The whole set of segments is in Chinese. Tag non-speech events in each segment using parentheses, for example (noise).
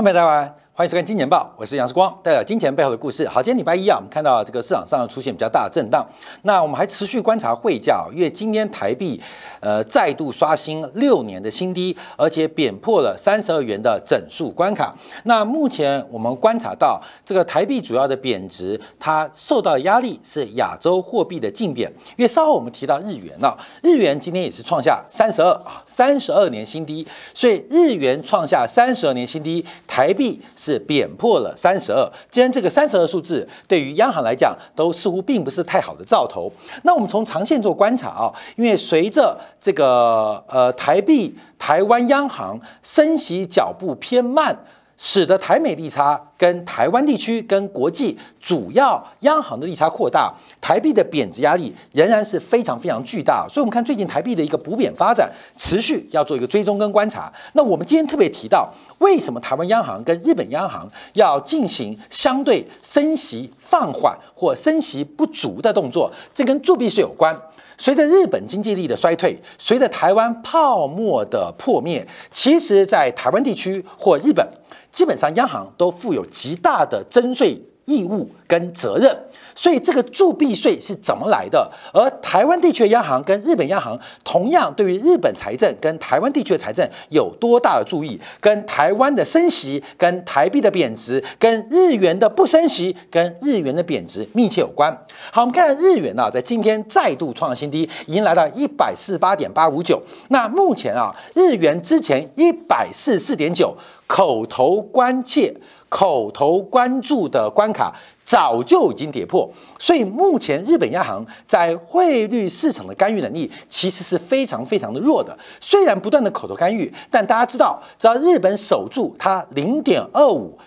欢迎大家。欢迎收看《金钱报》，我是杨世光，带来金钱背后的故事。好，今天礼拜一啊，我们看到这个市场上出现比较大的震荡。那我们还持续观察汇价，因为今天台币呃再度刷新六年的新低，而且贬破了三十二元的整数关卡。那目前我们观察到，这个台币主要的贬值，它受到压力是亚洲货币的竞贬。因为稍后我们提到日元了，日元今天也是创下三十二啊三十二年新低，所以日元创下三十二年新低，台币。是贬破了三十二，既然这个三十二数字对于央行来讲都似乎并不是太好的兆头，那我们从长线做观察啊，因为随着这个呃台币台湾央行升息脚步偏慢。使得台美利差跟台湾地区跟国际主要央行的利差扩大，台币的贬值压力仍然是非常非常巨大。所以，我们看最近台币的一个补贬发展，持续要做一个追踪跟观察。那我们今天特别提到，为什么台湾央行跟日本央行要进行相对升息放缓或升息不足的动作？这跟铸币税有关。随着日本经济力的衰退，随着台湾泡沫的破灭，其实，在台湾地区或日本。基本上，央行都负有极大的征税义务跟责任，所以这个铸币税是怎么来的？而台湾地区的央行跟日本央行同样对于日本财政跟台湾地区的财政有多大的注意？跟台湾的升息、跟台币的贬值、跟日元的不升息、跟日元的贬值密切有关。好，我们看日元啊，在今天再度创新低，已经来到一百四十八点八五九。那目前啊，日元之前一百四十四点九。口头关切、口头关注的关卡早就已经跌破，所以目前日本央行在汇率市场的干预能力其实是非常非常的弱的。虽然不断的口头干预，但大家知道，只要日本守住它零点二五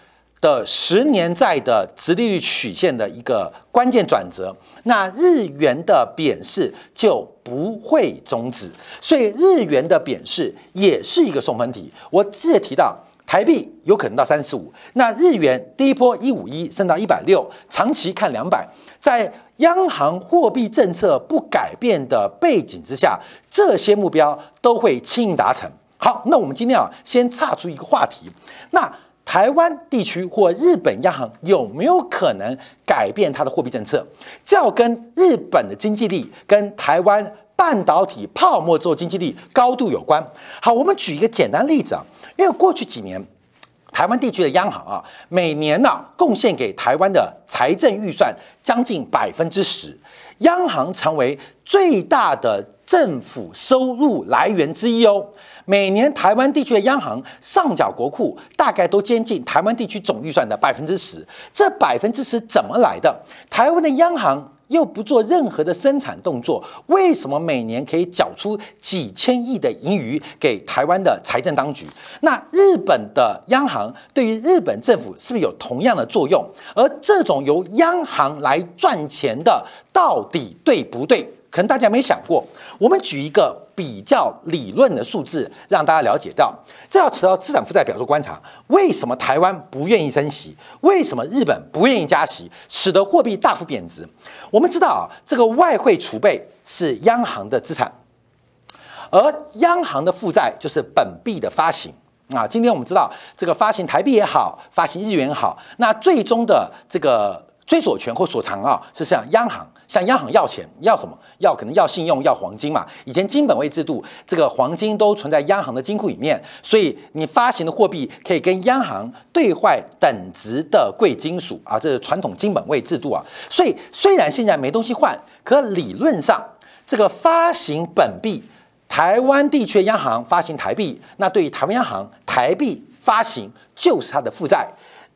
的十年债的直利率曲线的一个关键转折，那日元的贬势就不会终止。所以日元的贬势也是一个送分题。我之前提到。台币有可能到三十五，那日元第一波一五一升到一百六，长期看两百，在央行货币政策不改变的背景之下，这些目标都会轻易达成。好，那我们今天啊，先岔出一个话题，那台湾地区或日本央行有没有可能改变它的货币政策？这要跟日本的经济力跟台湾半导体泡沫之后经济力高度有关。好，我们举一个简单例子啊。因为过去几年，台湾地区的央行啊，每年呢贡献给台湾的财政预算将近百分之十，央行成为最大的政府收入来源之一哦。每年台湾地区的央行上缴国库大概都接近台湾地区总预算的百分之十，这百分之十怎么来的？台湾的央行。又不做任何的生产动作，为什么每年可以缴出几千亿的盈余给台湾的财政当局？那日本的央行对于日本政府是不是有同样的作用？而这种由央行来赚钱的，到底对不对？可能大家没想过，我们举一个比较理论的数字，让大家了解到，这要扯到资产负债表做观察。为什么台湾不愿意升息？为什么日本不愿意加息，使得货币大幅贬值？我们知道啊，这个外汇储备是央行的资产，而央行的负债就是本币的发行啊。今天我们知道，这个发行台币也好，发行日元也好，那最终的这个追索权或所偿啊，是向央行。向央行要钱，要什么？要可能要信用，要黄金嘛。以前金本位制度，这个黄金都存在央行的金库里面，所以你发行的货币可以跟央行兑换等值的贵金属啊，这是传统金本位制度啊。所以虽然现在没东西换，可理论上这个发行本币，台湾地区央行发行台币，那对于台湾央行台币发行就是它的负债。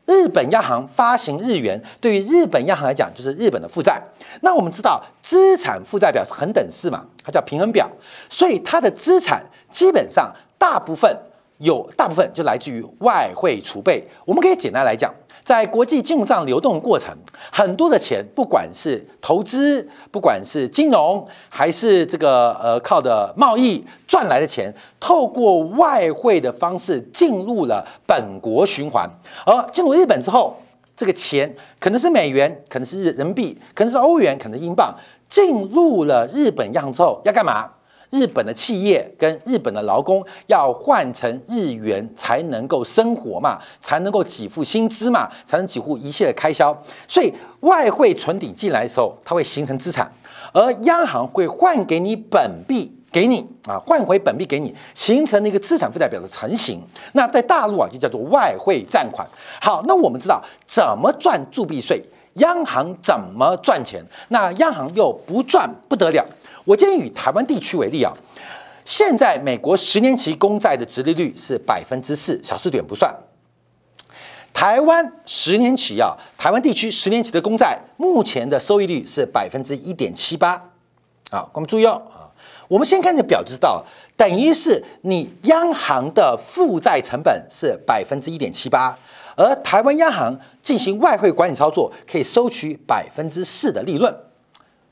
日本央行发行日元，对于日本央行来讲就是日本的负债。那我们知道资产负债表是恒等式嘛，它叫平衡表，所以它的资产基本上大部分有大部分就来自于外汇储备。我们可以简单来讲。在国际金融账流动过程，很多的钱，不管是投资，不管是金融，还是这个呃靠的贸易赚来的钱，透过外汇的方式进入了本国循环。而进入日本之后，这个钱可能是美元，可能是人民币，可能是欧元，可能是英镑，进入了日本央行之后要干嘛？日本的企业跟日本的劳工要换成日元才能够生活嘛，才能够给付薪资嘛，才能给付一切的开销。所以外汇存底进来的时候，它会形成资产，而央行会换给你本币给你啊，换回本币给你，形成了一个资产负债表的成型。那在大陆啊，就叫做外汇占款。好，那我们知道怎么赚铸币税，央行怎么赚钱？那央行又不赚不得了。我建议以台湾地区为例啊，现在美国十年期公债的殖利率是百分之四，小数点不算。台湾十年期啊，台湾地区十年期的公债目前的收益率是百分之一点七八。啊，我们注意哦啊，我们先看这表就知道，等于是你央行的负债成本是百分之一点七八，而台湾央行进行外汇管理操作可以收取百分之四的利润。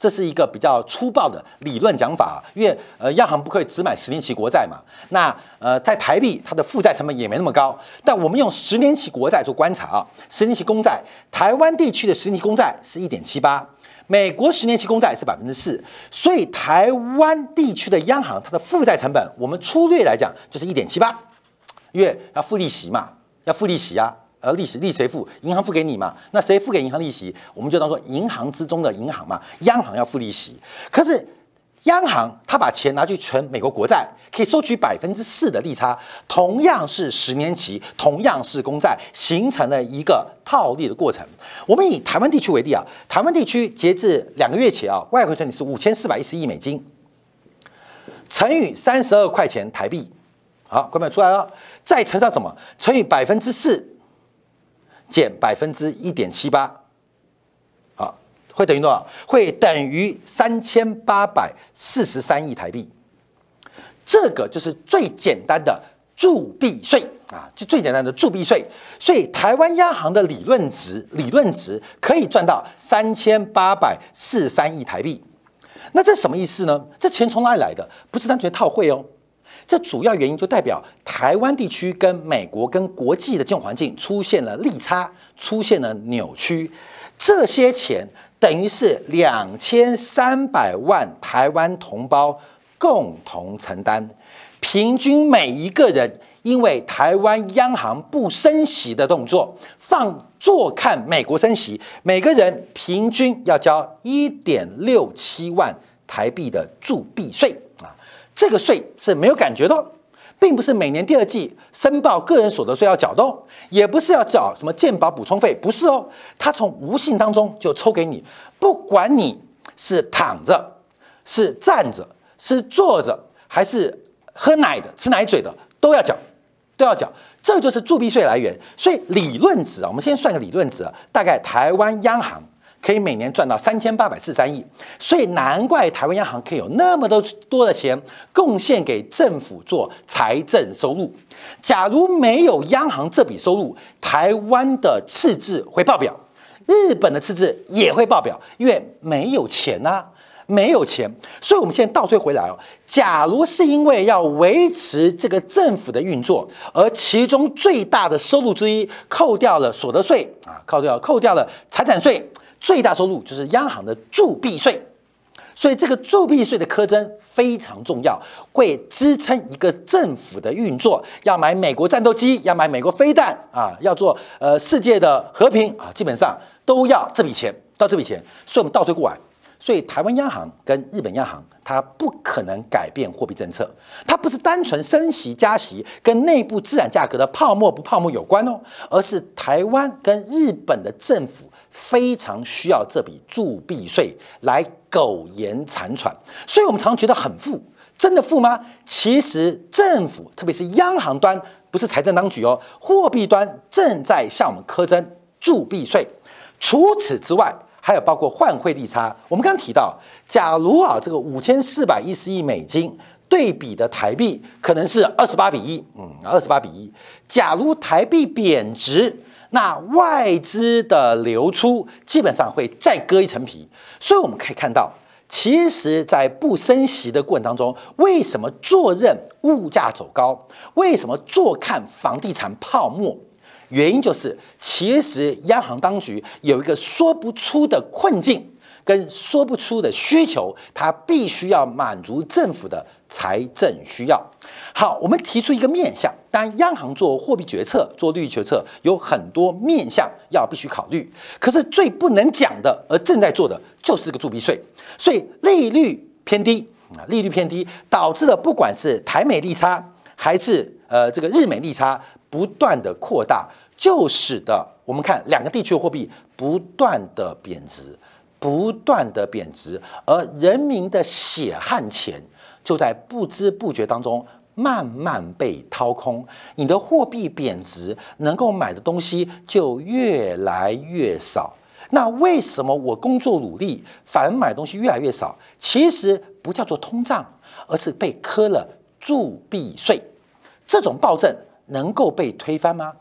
这是一个比较粗暴的理论讲法，因为呃，央行不可以只买十年期国债嘛。那呃，在台币它的负债成本也没那么高，但我们用十年期国债做观察啊，十年期公债，台湾地区的十年期公债是一点七八，美国十年期公债是百分之四，所以台湾地区的央行它的负债成本，我们粗略来讲就是一点七八，因为要付利息嘛，要付利息啊。而利息利谁付？银行付给你嘛？那谁付给银行利息？我们就当做银行之中的银行嘛。央行要付利息，可是央行他把钱拿去存美国国债，可以收取百分之四的利差。同样是十年期，同样是公债，形成了一个套利的过程。我们以台湾地区为例啊，台湾地区截至两个月前啊，外汇存底是五千四百一十亿美金，乘以三十二块钱台币，好，各位出来了，再乘上什么？乘以百分之四。减百分之一点七八，好，会等于多少？会等于三千八百四十三亿台币。这个就是最简单的铸币税啊，就最简单的铸币税。所以台湾央行的理论值，理论值可以赚到三千八百四十三亿台币。那这什么意思呢？这钱从哪里来的？不是单纯套汇哦。这主要原因就代表台湾地区跟美国跟国际的金融环境出现了利差，出现了扭曲。这些钱等于是两千三百万台湾同胞共同承担，平均每一个人因为台湾央行不升息的动作，放坐看美国升息，每个人平均要交一点六七万台币的铸币税。这个税是没有感觉的，并不是每年第二季申报个人所得税要缴的哦，也不是要缴什么健保补充费，不是哦，它从无形当中就抽给你，不管你是躺着、是站着、是坐着，还是喝奶的、吃奶嘴的，都要缴，都要缴，这就是铸币税来源。所以理论值啊，我们先算个理论值，大概台湾央行。可以每年赚到三千八百四十三亿，所以难怪台湾央行可以有那么多多的钱贡献给政府做财政收入。假如没有央行这笔收入，台湾的赤字会爆表，日本的赤字也会爆表，因为没有钱呐，没有钱。所以我们现在倒推回来哦，假如是因为要维持这个政府的运作，而其中最大的收入之一扣掉了所得税啊，扣掉扣掉了财产税。最大收入就是央行的铸币税，所以这个铸币税的苛征非常重要，会支撑一个政府的运作。要买美国战斗机，要买美国飞弹啊，要做呃世界的和平啊，基本上都要这笔钱，到这笔钱。所以我们倒推过来，所以台湾央行跟日本央行，它不可能改变货币政策，它不是单纯升息加息跟内部资产价格的泡沫不泡沫有关哦，而是台湾跟日本的政府。非常需要这笔铸币税来苟延残喘，所以我们常常觉得很富，真的富吗？其实政府，特别是央行端，不是财政当局哦，货币端正在向我们苛征铸币税。除此之外，还有包括换汇利差。我们刚刚提到，假如啊，这个五千四百一十亿美金对比的台币可能是二十八比一，嗯，二十八比一。假如台币贬值。那外资的流出基本上会再割一层皮，所以我们可以看到，其实，在不升息的过程当中，为什么坐任物价走高？为什么坐看房地产泡沫？原因就是，其实央行当局有一个说不出的困境，跟说不出的需求，它必须要满足政府的财政需要。好，我们提出一个面向，当然央行做货币决策、做利率决策有很多面向要必须考虑，可是最不能讲的，而正在做的就是这个铸币税，所以利率偏低啊，利率偏低导致了不管是台美利差还是呃这个日美利差不断的扩大，就使得我们看两个地区的货币不断的贬值，不断的贬值，而人民的血汗钱就在不知不觉当中。慢慢被掏空，你的货币贬值，能够买的东西就越来越少。那为什么我工作努力，反而买东西越来越少？其实不叫做通胀，而是被磕了铸币税。这种暴政能够被推翻吗？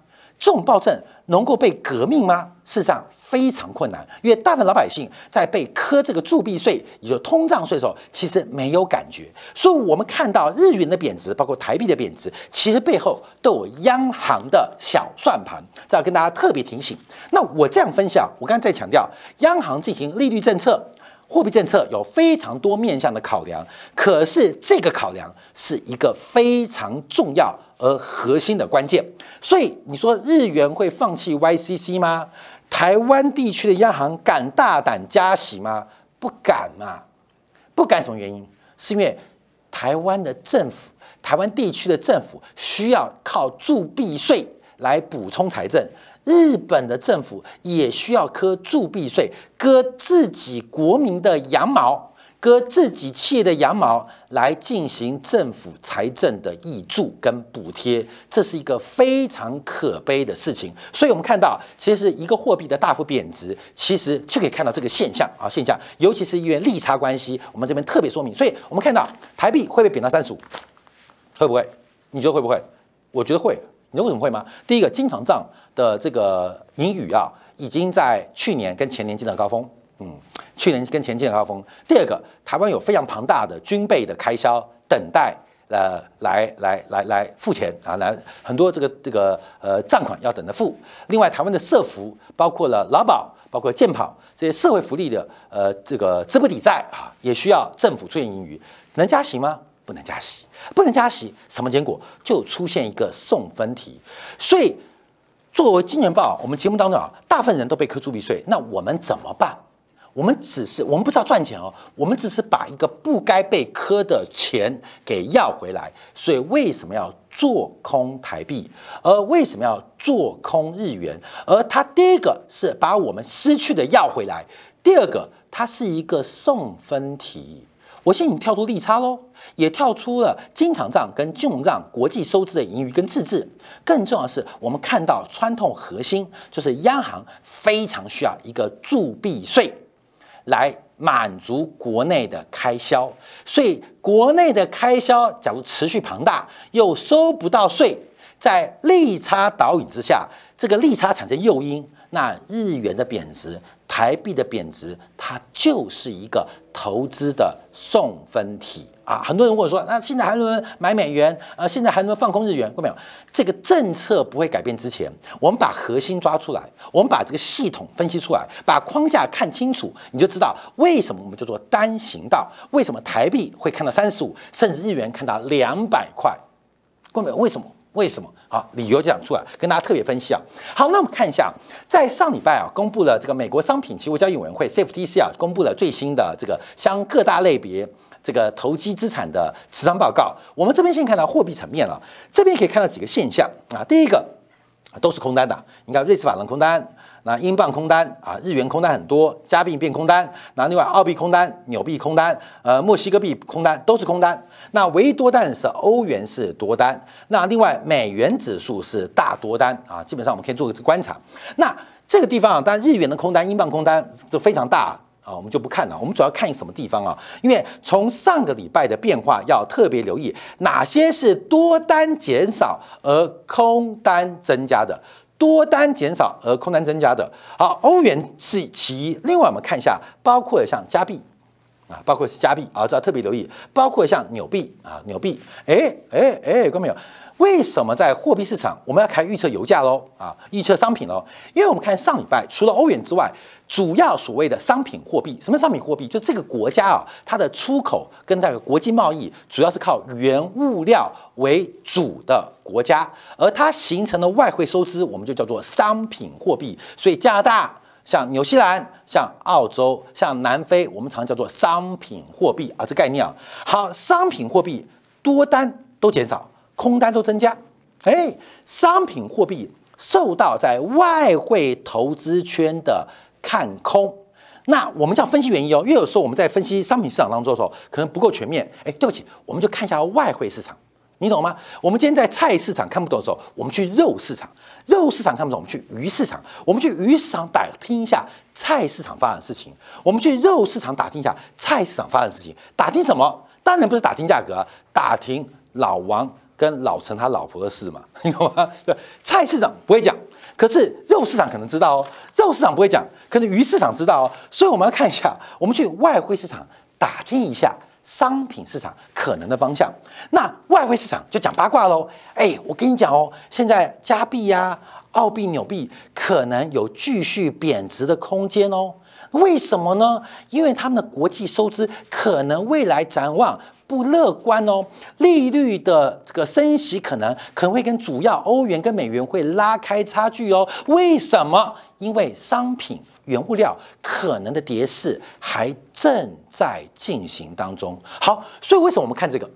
这种暴政能够被革命吗？事实上非常困难，因为大部分老百姓在被磕这个铸币税，也就通胀税的时候，其实没有感觉。所以，我们看到日元的贬值，包括台币的贬值，其实背后都有央行的小算盘。这要跟大家特别提醒。那我这样分享，我刚才在强调，央行进行利率政策。货币政策有非常多面向的考量，可是这个考量是一个非常重要而核心的关键。所以你说日元会放弃 YCC 吗？台湾地区的央行敢大胆加息吗？不敢嘛？不敢什么原因？是因为台湾的政府、台湾地区的政府需要靠铸币税来补充财政。日本的政府也需要割铸币税，割自己国民的羊毛，割自己企业的羊毛，来进行政府财政的益助跟补贴，这是一个非常可悲的事情。所以，我们看到，其实一个货币的大幅贬值，其实就可以看到这个现象啊，现象，尤其是因为利差关系，我们这边特别说明。所以我们看到台币会不会贬到三十五？会不会？你觉得会不会？我觉得会。你为什么会吗？第一个，经常账的这个盈余啊，已经在去年跟前年见到高峰，嗯，去年跟前见高峰。第二个，台湾有非常庞大的军备的开销等待呃来来来来付钱啊，来很多这个这个呃账款要等着付。另外，台湾的社福包括了劳保、包括健保这些社会福利的呃这个资不抵债啊，也需要政府出现盈余，能加息吗？不能加息，不能加息，什么结果就出现一个送分题。所以，作为金元报，我们节目当中啊，大部分人都被科铸币税，那我们怎么办？我们只是我们不知道赚钱哦，我们只是把一个不该被磕的钱给要回来。所以为什么要做空台币？而为什么要做空日元？而它第一个是把我们失去的要回来，第二个它是一个送分题。我现在已经跳出利差喽，也跳出了经常账跟金融账国际收支的盈余跟赤字。更重要的是，我们看到穿透核心，就是央行非常需要一个铸币税来满足国内的开销。所以，国内的开销假如持续庞大，又收不到税，在利差导引之下，这个利差产生诱因，那日元的贬值。台币的贬值，它就是一个投资的送分题啊！很多人问我说：“那现在还能买美元？呃，现在还能放空日元？”过没有？这个政策不会改变之前，我们把核心抓出来，我们把这个系统分析出来，把框架看清楚，你就知道为什么我们叫做单行道，为什么台币会看到三十五，甚至日元看到两百块？过没有？为什么？为什么？好，理由讲出来，跟大家特别分析啊。好，那我们看一下，在上礼拜啊，公布了这个美国商品期货交易委员会 CFTC 啊，公布了最新的这个相各大类别这个投机资产的持仓报告。我们这边先看到货币层面了，这边可以看到几个现象啊。第一个都是空单的，你看瑞士法郎空单。那英镑空单啊，日元空单很多，加币变空单，那另外澳币空单、纽币空单，呃，墨西哥币空单都是空单。那唯一多单是欧元是多单，那另外美元指数是大多单啊。基本上我们可以做个观察。那这个地方啊，当然日元的空单、英镑空单都非常大啊，我们就不看了。我们主要看什么地方啊？因为从上个礼拜的变化要特别留意哪些是多单减少而空单增加的。多单减少而空单增加的，好，欧元是其一。另外，我们看一下，包括像加币啊，包括是加币啊，这要特别留意。包括像纽币啊，纽币，哎哎哎，看到没有？为什么在货币市场我们要开预测油价喽？啊，预测商品喽？因为我们看上礼拜除了欧元之外，主要所谓的商品货币，什么商品货币？就这个国家啊，它的出口跟那个国际贸易主要是靠原物料为主的国家，而它形成的外汇收支，我们就叫做商品货币。所以加拿大、像纽西兰、像澳洲、像南非，我们常叫做商品货币啊，这概念啊。好，商品货币多单都减少。空单都增加，哎，商品货币受到在外汇投资圈的看空，那我们叫分析原因哦，因为有时候我们在分析商品市场当中的时候，可能不够全面。哎，对不起，我们就看一下外汇市场，你懂吗？我们今天在菜市场看不懂的时候，我们去肉市场；肉市场看不懂，我们去鱼市场；我们去鱼市场打听一下菜市场发生的事情；我们去肉市场打听一下菜市场发生的事情。打听什么？当然不是打听价格，打听老王。跟老陈他老婆的事嘛，(laughs) 你懂吗？对，菜市场不会讲，可是肉市场可能知道哦。肉市场不会讲，可能鱼市场知道哦。所以我们要看一下，我们去外汇市场打听一下商品市场可能的方向。那外汇市场就讲八卦喽。哎，我跟你讲哦，现在加币呀、澳币、纽币可能有继续贬值的空间哦。为什么呢？因为他们的国际收支可能未来展望。不乐观哦，利率的这个升息可能可能会跟主要欧元跟美元会拉开差距哦。为什么？因为商品原物料可能的跌势还正在进行当中。好，所以为什么我们看这个？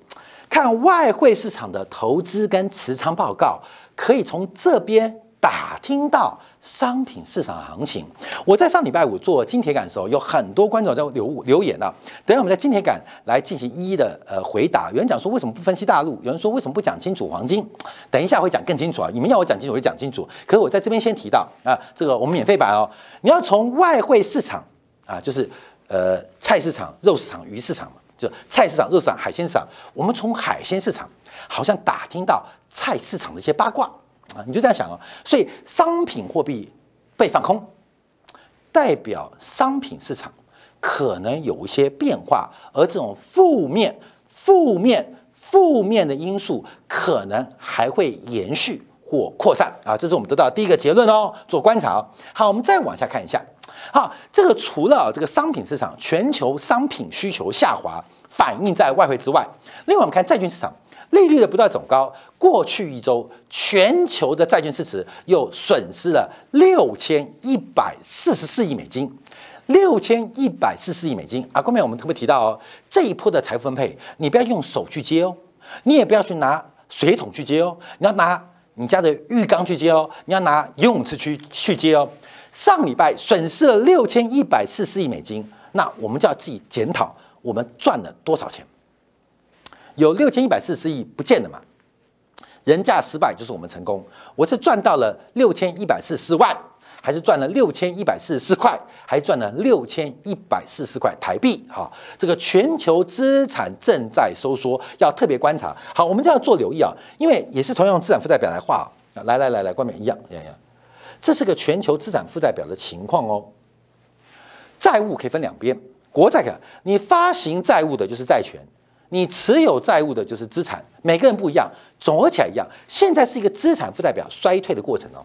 看外汇市场的投资跟持仓报告，可以从这边。打听到商品市场行情，我在上礼拜五做金铁杆的时候，有很多观众在留留言啊。等下我们在金铁杆来进行一一的呃回答。有人讲说为什么不分析大陆？有人说为什么不讲清楚黄金？等一下会讲更清楚啊！你们要我讲清楚，我就讲清楚。可是我在这边先提到啊，这个我们免费版哦。你要从外汇市场啊，就是呃菜市场、肉市场、鱼市场嘛，就菜市场、肉市场、海鲜市场。我们从海鲜市场好像打听到菜市场的一些八卦。啊，你就这样想哦，所以商品货币被放空，代表商品市场可能有一些变化，而这种负面、负面、负面的因素可能还会延续或扩散啊，这是我们得到第一个结论哦。做观察哦，好，我们再往下看一下，好，这个除了这个商品市场全球商品需求下滑反映在外汇之外，另外我们看债券市场。利率的不断走高，过去一周全球的债券市值又损失了六千一百四十四亿美金，六千一百四十亿美金啊！后面我们特别提到哦，这一波的财富分配，你不要用手去接哦，你也不要去拿水桶去接哦，你要拿你家的浴缸去接哦，你要拿游泳池去去接哦。上礼拜损失了六千一百四十亿美金，那我们就要自己检讨，我们赚了多少钱？有六千一百四十亿不见了嘛？人价失败就是我们成功。我是赚到了六千一百四十万，还是赚了六千一百四十四块，还赚了六千一百四十块台币？哈，这个全球资产正在收缩，要特别观察。好，我们就要做留意啊，因为也是同样资产负债表来画。来来来来，观众一样一样一样，这是个全球资产负债表的情况哦。债务可以分两边，国债看，你发行债务的就是债权。你持有债务的就是资产，每个人不一样，总合起来一样。现在是一个资产负债表衰退的过程哦，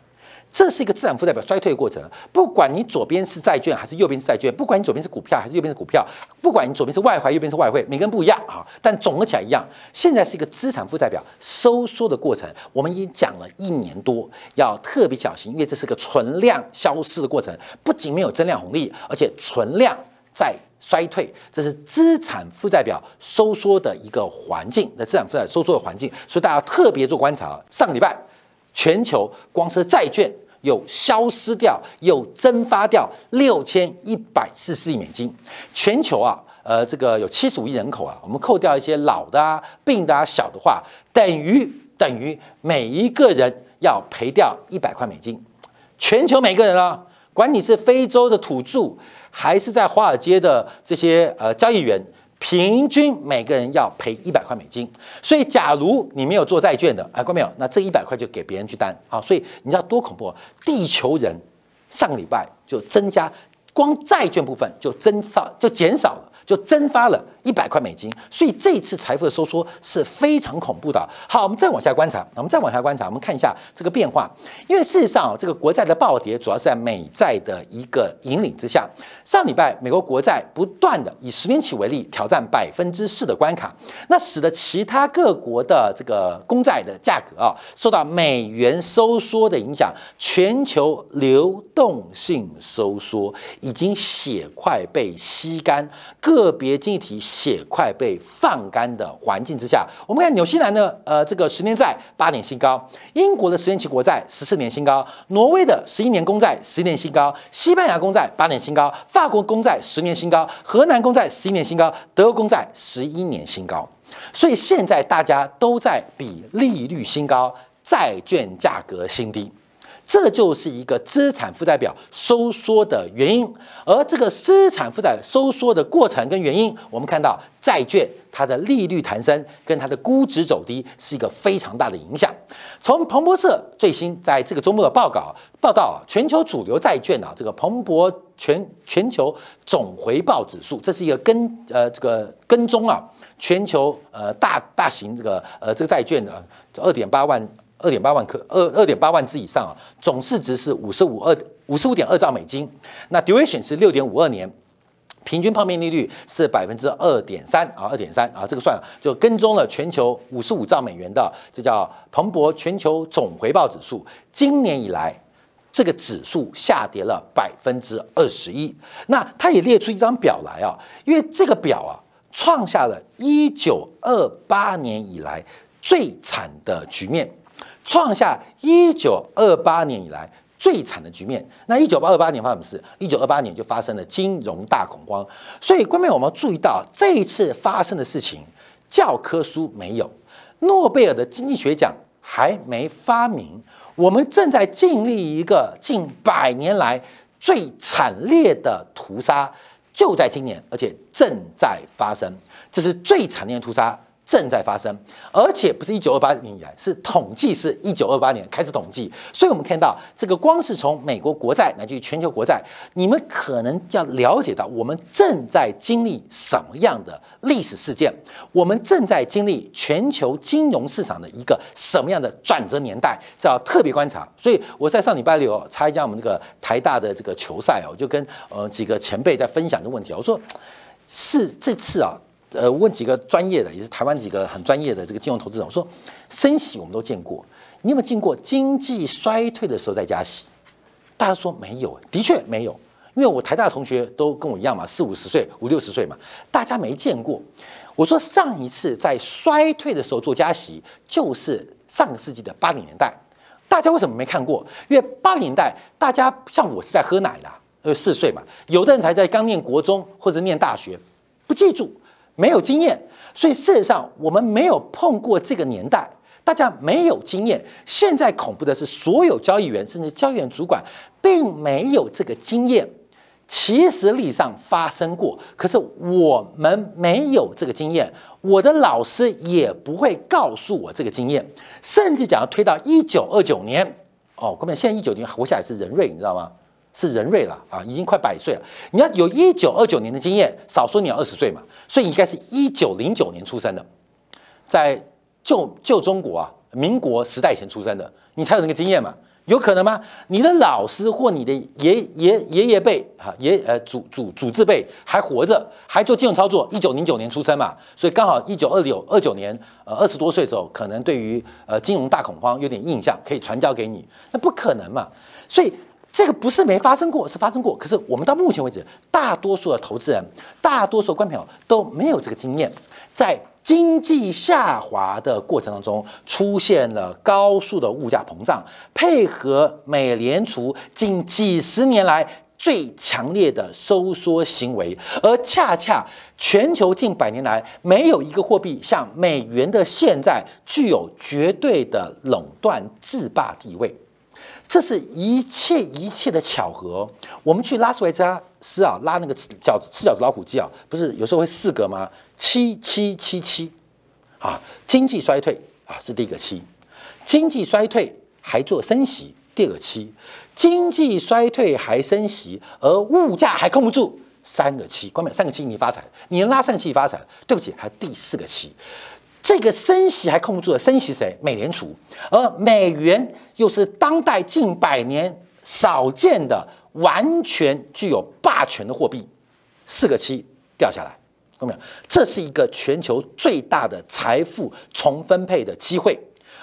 这是一个资产负债表衰退的过程。不管你左边是债券还是右边是债券，不管你左边是股票还是右边是股票，不管你左边是外汇右边是外汇，每个人不一样啊，但总合起来一样。现在是一个资产负债表收缩的过程，我们已经讲了一年多，要特别小心，因为这是个存量消失的过程，不仅没有增量红利，而且存量在。衰退，这是资产负债表收缩的一个环境，那资产负债收缩的环境，所以大家特别做观察。上个礼拜，全球光是债券有消失掉，有蒸发掉六千一百四十亿美金。全球啊，呃，这个有七十五亿人口啊，我们扣掉一些老的啊、病的啊、小的话，等于等于每一个人要赔掉一百块美金。全球每个人啊，管你是非洲的土著。还是在华尔街的这些呃交易员，平均每个人要赔一百块美金。所以，假如你没有做债券的，哎，过没有？那这一百块就给别人去担啊。所以你知道多恐怖？地球人上个礼拜就增加，光债券部分就增少，就减少了，就蒸发了一百块美金，所以这一次财富的收缩是非常恐怖的。好，我们再往下观察，我们再往下观察，我们看一下这个变化。因为事实上，这个国债的暴跌主要是在美债的一个引领之下。上礼拜，美国国债不断的以十年期为例挑战百分之四的关卡，那使得其他各国的这个公债的价格啊受到美元收缩的影响，全球流动性收缩已经血块被吸干，个别经济体血块被放干的环境之下，我们看纽西兰的呃这个十年债八年新高，英国的十年期国债十四年新高，挪威的十一年公债十年新高，西班牙公债八年新高，法国公债十年新高，荷兰公债十一年新高，德国公债十一年新高。所以现在大家都在比利率新高，债券价格新低。这就是一个资产负债表收缩的原因，而这个资产负债收缩的过程跟原因，我们看到债券它的利率弹升跟它的估值走低是一个非常大的影响。从彭博社最新在这个周末的报告报道，全球主流债券啊，这个彭博全全球总回报指数，这是一个跟呃这个跟踪啊全球呃大大型这个呃这个债券的二点八万。二点八万颗，二二点八万只以上啊，总市值是五十五二五十五点二兆美金，那 duration 是六点五二年，平均泡面利率是百分之二点三啊，二点三啊，这个算了就跟踪了全球五十五兆美元的，这叫彭博全球总回报指数，今年以来这个指数下跌了百分之二十一，那他也列出一张表来啊，因为这个表啊，创下了一九二八年以来最惨的局面。创下一九二八年以来最惨的局面。那一九八二八年发生什么事？一九二八年就发生了金融大恐慌。所以，观众我们注意到这一次发生的事情，教科书没有，诺贝尔的经济学奖还没发明。我们正在经历一个近百年来最惨烈的屠杀，就在今年，而且正在发生。这是最惨烈的屠杀。正在发生，而且不是一九二八年以来，是统计是一九二八年开始统计，所以我们看到这个光是从美国国债乃至于全球国债，你们可能要了解到我们正在经历什么样的历史事件，我们正在经历全球金融市场的一个什么样的转折年代，这要特别观察。所以我在上礼拜六参加我们这个台大的这个球赛哦，我就跟呃几个前辈在分享这个问题，我说是这次啊。呃，问几个专业的，也是台湾几个很专业的这个金融投资人，我说升息我们都见过，你有没有见过经济衰退的时候再加息？大家说没有，的确没有，因为我台大的同学都跟我一样嘛，四五十岁、五六十岁嘛，大家没见过。我说上一次在衰退的时候做加息，就是上个世纪的八零年代，大家为什么没看过？因为八零年代大家像我是在喝奶的，呃，四岁嘛，有的人才在刚念国中或者念大学，不记住。没有经验，所以事实上我们没有碰过这个年代，大家没有经验。现在恐怖的是，所有交易员甚至交易员主管并没有这个经验。其实历史上发生过，可是我们没有这个经验，我的老师也不会告诉我这个经验。甚至讲要推到一九二九年，哦，哥们，现在一九年活下来是人瑞，你知道吗？是人瑞了啊，已经快百岁了。你要有一九二九年的经验，少说你要二十岁嘛，所以应该是一九零九年出生的，在旧旧中国啊，民国时代前出生的，你才有那个经验嘛？有可能吗？你的老师或你的爷爷爷爷辈啊，爷呃祖祖祖字辈还活着，还做金融操作，一九零九年出生嘛，所以刚好一九二六二九年，呃二十多岁的时候，可能对于呃金融大恐慌有点印象，可以传教给你，那不可能嘛？所以。这个不是没发生过，是发生过。可是我们到目前为止，大多数的投资人、大多数观众朋友都没有这个经验。在经济下滑的过程当中，出现了高速的物价膨胀，配合美联储近几十年来最强烈的收缩行为，而恰恰全球近百年来没有一个货币像美元的现在具有绝对的垄断制霸地位。这是一切一切的巧合。我们去拉斯维加斯啊，拉那个饺子吃饺子老虎机啊，不是有时候会四个吗？七七七七啊，经济衰退啊是第一个七，经济衰退还做升息，第二个七，经济衰退还升息，而物价还控不住，三个七，关键三个七你发财，你能拉三个七发财？对不起，还第四个七，这个升息还控不住了，升息谁？美联储，而美元又是当代近百年少见的完全具有霸权的货币，四个七掉下来，看到没有？这是一个全球最大的财富重分配的机会，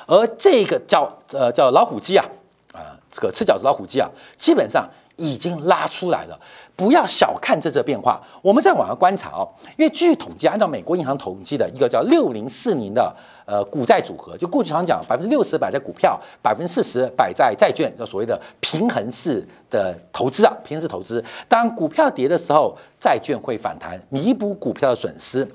而这个叫呃叫老虎机啊啊，这个吃饺子老虎机啊，基本上。已经拉出来了，不要小看这次变化。我们在网上观察哦，因为据统计，按照美国银行统计的一个叫六零四零的呃股债组合，就过去常讲百分之六十摆在股票，百分之四十摆在债券，叫所谓的平衡式的投资啊，平衡式投资。当股票跌的时候，债券会反弹，弥补股票的损失；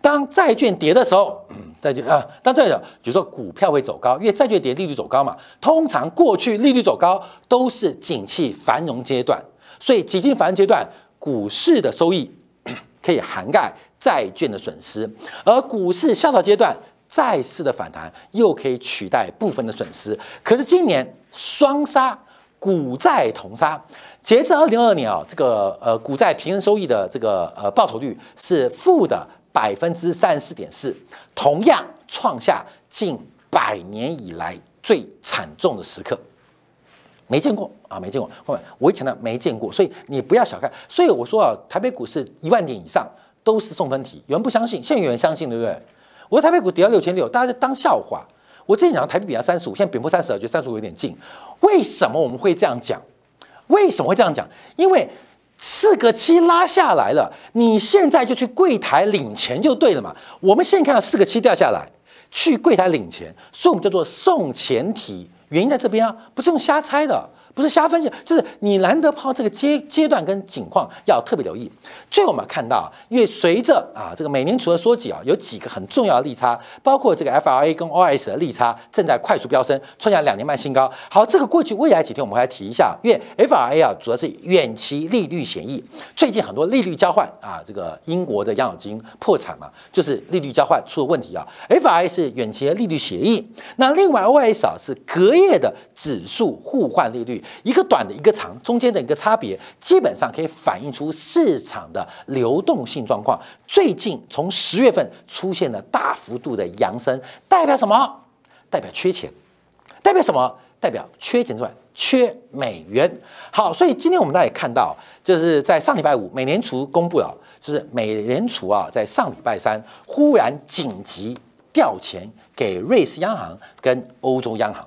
当债券跌的时候，债券啊，当债券，比如说股票会走高，因为债券跌，利率走高嘛。通常过去利率走高都是景气繁荣阶段，所以景气繁荣阶段，股市的收益 (coughs) 可以涵盖债券的损失，而股市下调阶段，债市的反弹又可以取代部分的损失。可是今年双杀，股债同杀。截至二零二二年啊，这个呃股债平衡收益的这个呃报酬率是负的。百分之三十四点四，同样创下近百年以来最惨重的时刻，没见过啊，没见过。后面我以前呢没见过，所以你不要小看。所以我说啊，台北股市一万点以上都是送分题，有人不相信，现在有人相信，对不对？我说台北股跌到六千六，大家就当笑话。我之前讲台北比较三十五，现在贬破三十二，觉得三十五有点近。为什么我们会这样讲？为什么会这样讲？因为。四个七拉下来了，你现在就去柜台领钱就对了嘛。我们现在看到四个七掉下来，去柜台领钱，所以我们叫做送钱题，原因在这边啊，不是用瞎猜的。不是瞎分析，就是你难得抛这个阶阶段跟景况要特别留意。最后我们看到，因为随着啊这个美联储的缩紧啊，有几个很重要的利差，包括这个 FRA 跟 OIS 的利差正在快速飙升，创下两年半新高。好，这个过去未来几天我们会来提一下，因为 FRA 啊主要是远期利率协议，最近很多利率交换啊，这个英国的养老金破产嘛，就是利率交换出了问题啊。FRA 是远期的利率协议，那另外 OIS 啊是隔夜的指数互换利率。一个短的，一个长，中间的一个差别，基本上可以反映出市场的流动性状况。最近从十月份出现了大幅度的扬升，代表什么？代表缺钱，代表什么？代表缺钱之外，缺美元。好，所以今天我们大家也看到，就是在上礼拜五，美联储公布了，就是美联储啊，在上礼拜三忽然紧急调钱给瑞士央行跟欧洲央行。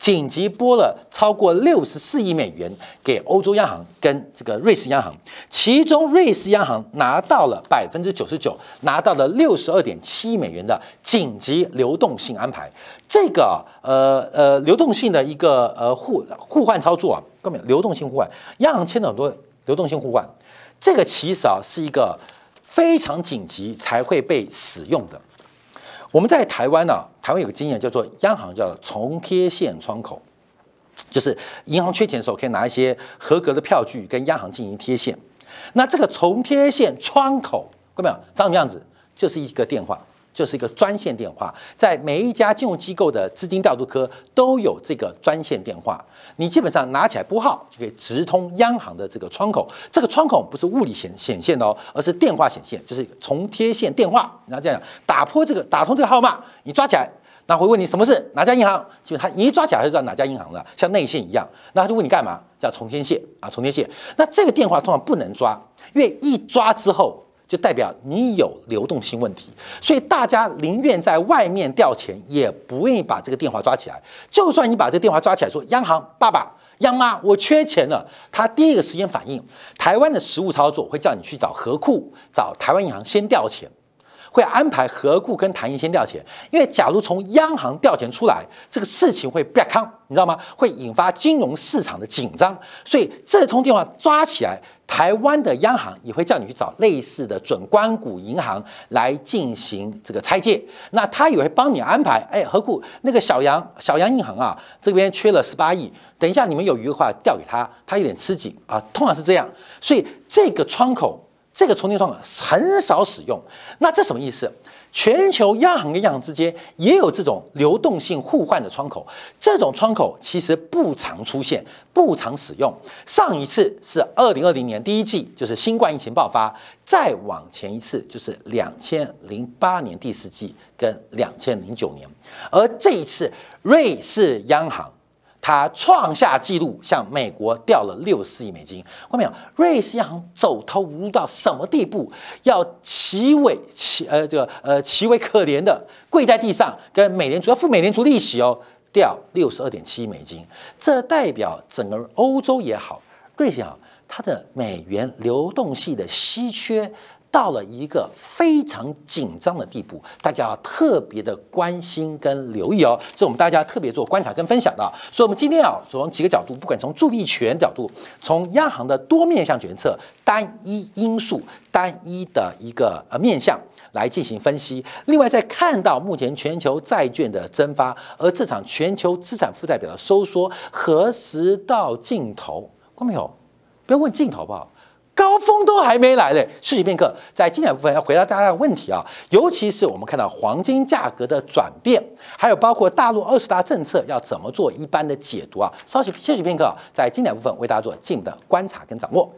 紧急拨了超过六十四亿美元给欧洲央行跟这个瑞士央行，其中瑞士央行拿到了百分之九十九，拿到了六十二点七亿美元的紧急流动性安排。这个呃呃流动性的一个呃互互换操作啊，根本流动性互换，央行签了很多流动性互换，这个其实啊是一个非常紧急才会被使用的。我们在台湾呢，台湾有个经验叫做央行叫做重贴现窗口，就是银行缺钱的时候可以拿一些合格的票据跟央行进行贴现。那这个重贴现窗口，看到没有？长什么样子？就是一个电话。就是一个专线电话，在每一家金融机构的资金调度科都有这个专线电话。你基本上拿起来拨号就可以直通央行的这个窗口。这个窗口不是物理显显现的哦，而是电话显现，就是重贴线电话。然后这样打破这个打通这个号码，你抓起来，那会问你什么事？哪家银行？基本他一抓起来就知道哪家银行了，像内线一样。那他就问你干嘛？叫重贴线啊，重贴线。那这个电话通常不能抓，因为一抓之后。就代表你有流动性问题，所以大家宁愿在外面调钱，也不愿意把这个电话抓起来。就算你把这个电话抓起来，说央行爸爸、央妈，我缺钱了，他第一个时间反应，台湾的实物操作会叫你去找和库，找台湾银行先调钱。会安排何故跟台银先调钱，因为假如从央行调钱出来，这个事情会变康，你知道吗？会引发金融市场的紧张，所以这通电话抓起来，台湾的央行也会叫你去找类似的准关谷银行来进行这个拆借，那他也会帮你安排，哎，何故那个小杨小杨银行啊，这边缺了十八亿，等一下你们有余的话调给他，他有点吃紧啊，通常是这样，所以这个窗口。这个充电窗口很少使用，那这什么意思？全球央行跟央行之间也有这种流动性互换的窗口，这种窗口其实不常出现，不常使用。上一次是二零二零年第一季，就是新冠疫情爆发；再往前一次就是两千零八年第四季跟两千零九年，而这一次瑞士央行。它创下纪录，向美国调了六十四亿美金。看到没有？瑞士央行走投无路到什么地步？要其为其呃这个呃其为可怜的跪在地上，跟美联储要付美联储利息哦，调六十二点七亿美金。这代表整个欧洲也好，瑞士也好，它的美元流动性的稀缺。到了一个非常紧张的地步，大家要特别的关心跟留意哦，是我们大家特别做观察跟分享的。所以，我们今天啊，从几个角度，不管从铸币权角度，从央行的多面向决策、单一因素、单一的一个呃面向来进行分析。另外，再看到目前全球债券的蒸发，而这场全球资产负债表的收缩何时到尽头？看到没有？不要问尽头，好不好？高峰都还没来嘞，休息片刻，在精彩部分要回答大家的问题啊，尤其是我们看到黄金价格的转变，还有包括大陆二十大政策要怎么做一般的解读啊，稍息休息片刻，在精彩部分为大家做进一步的观察跟掌握。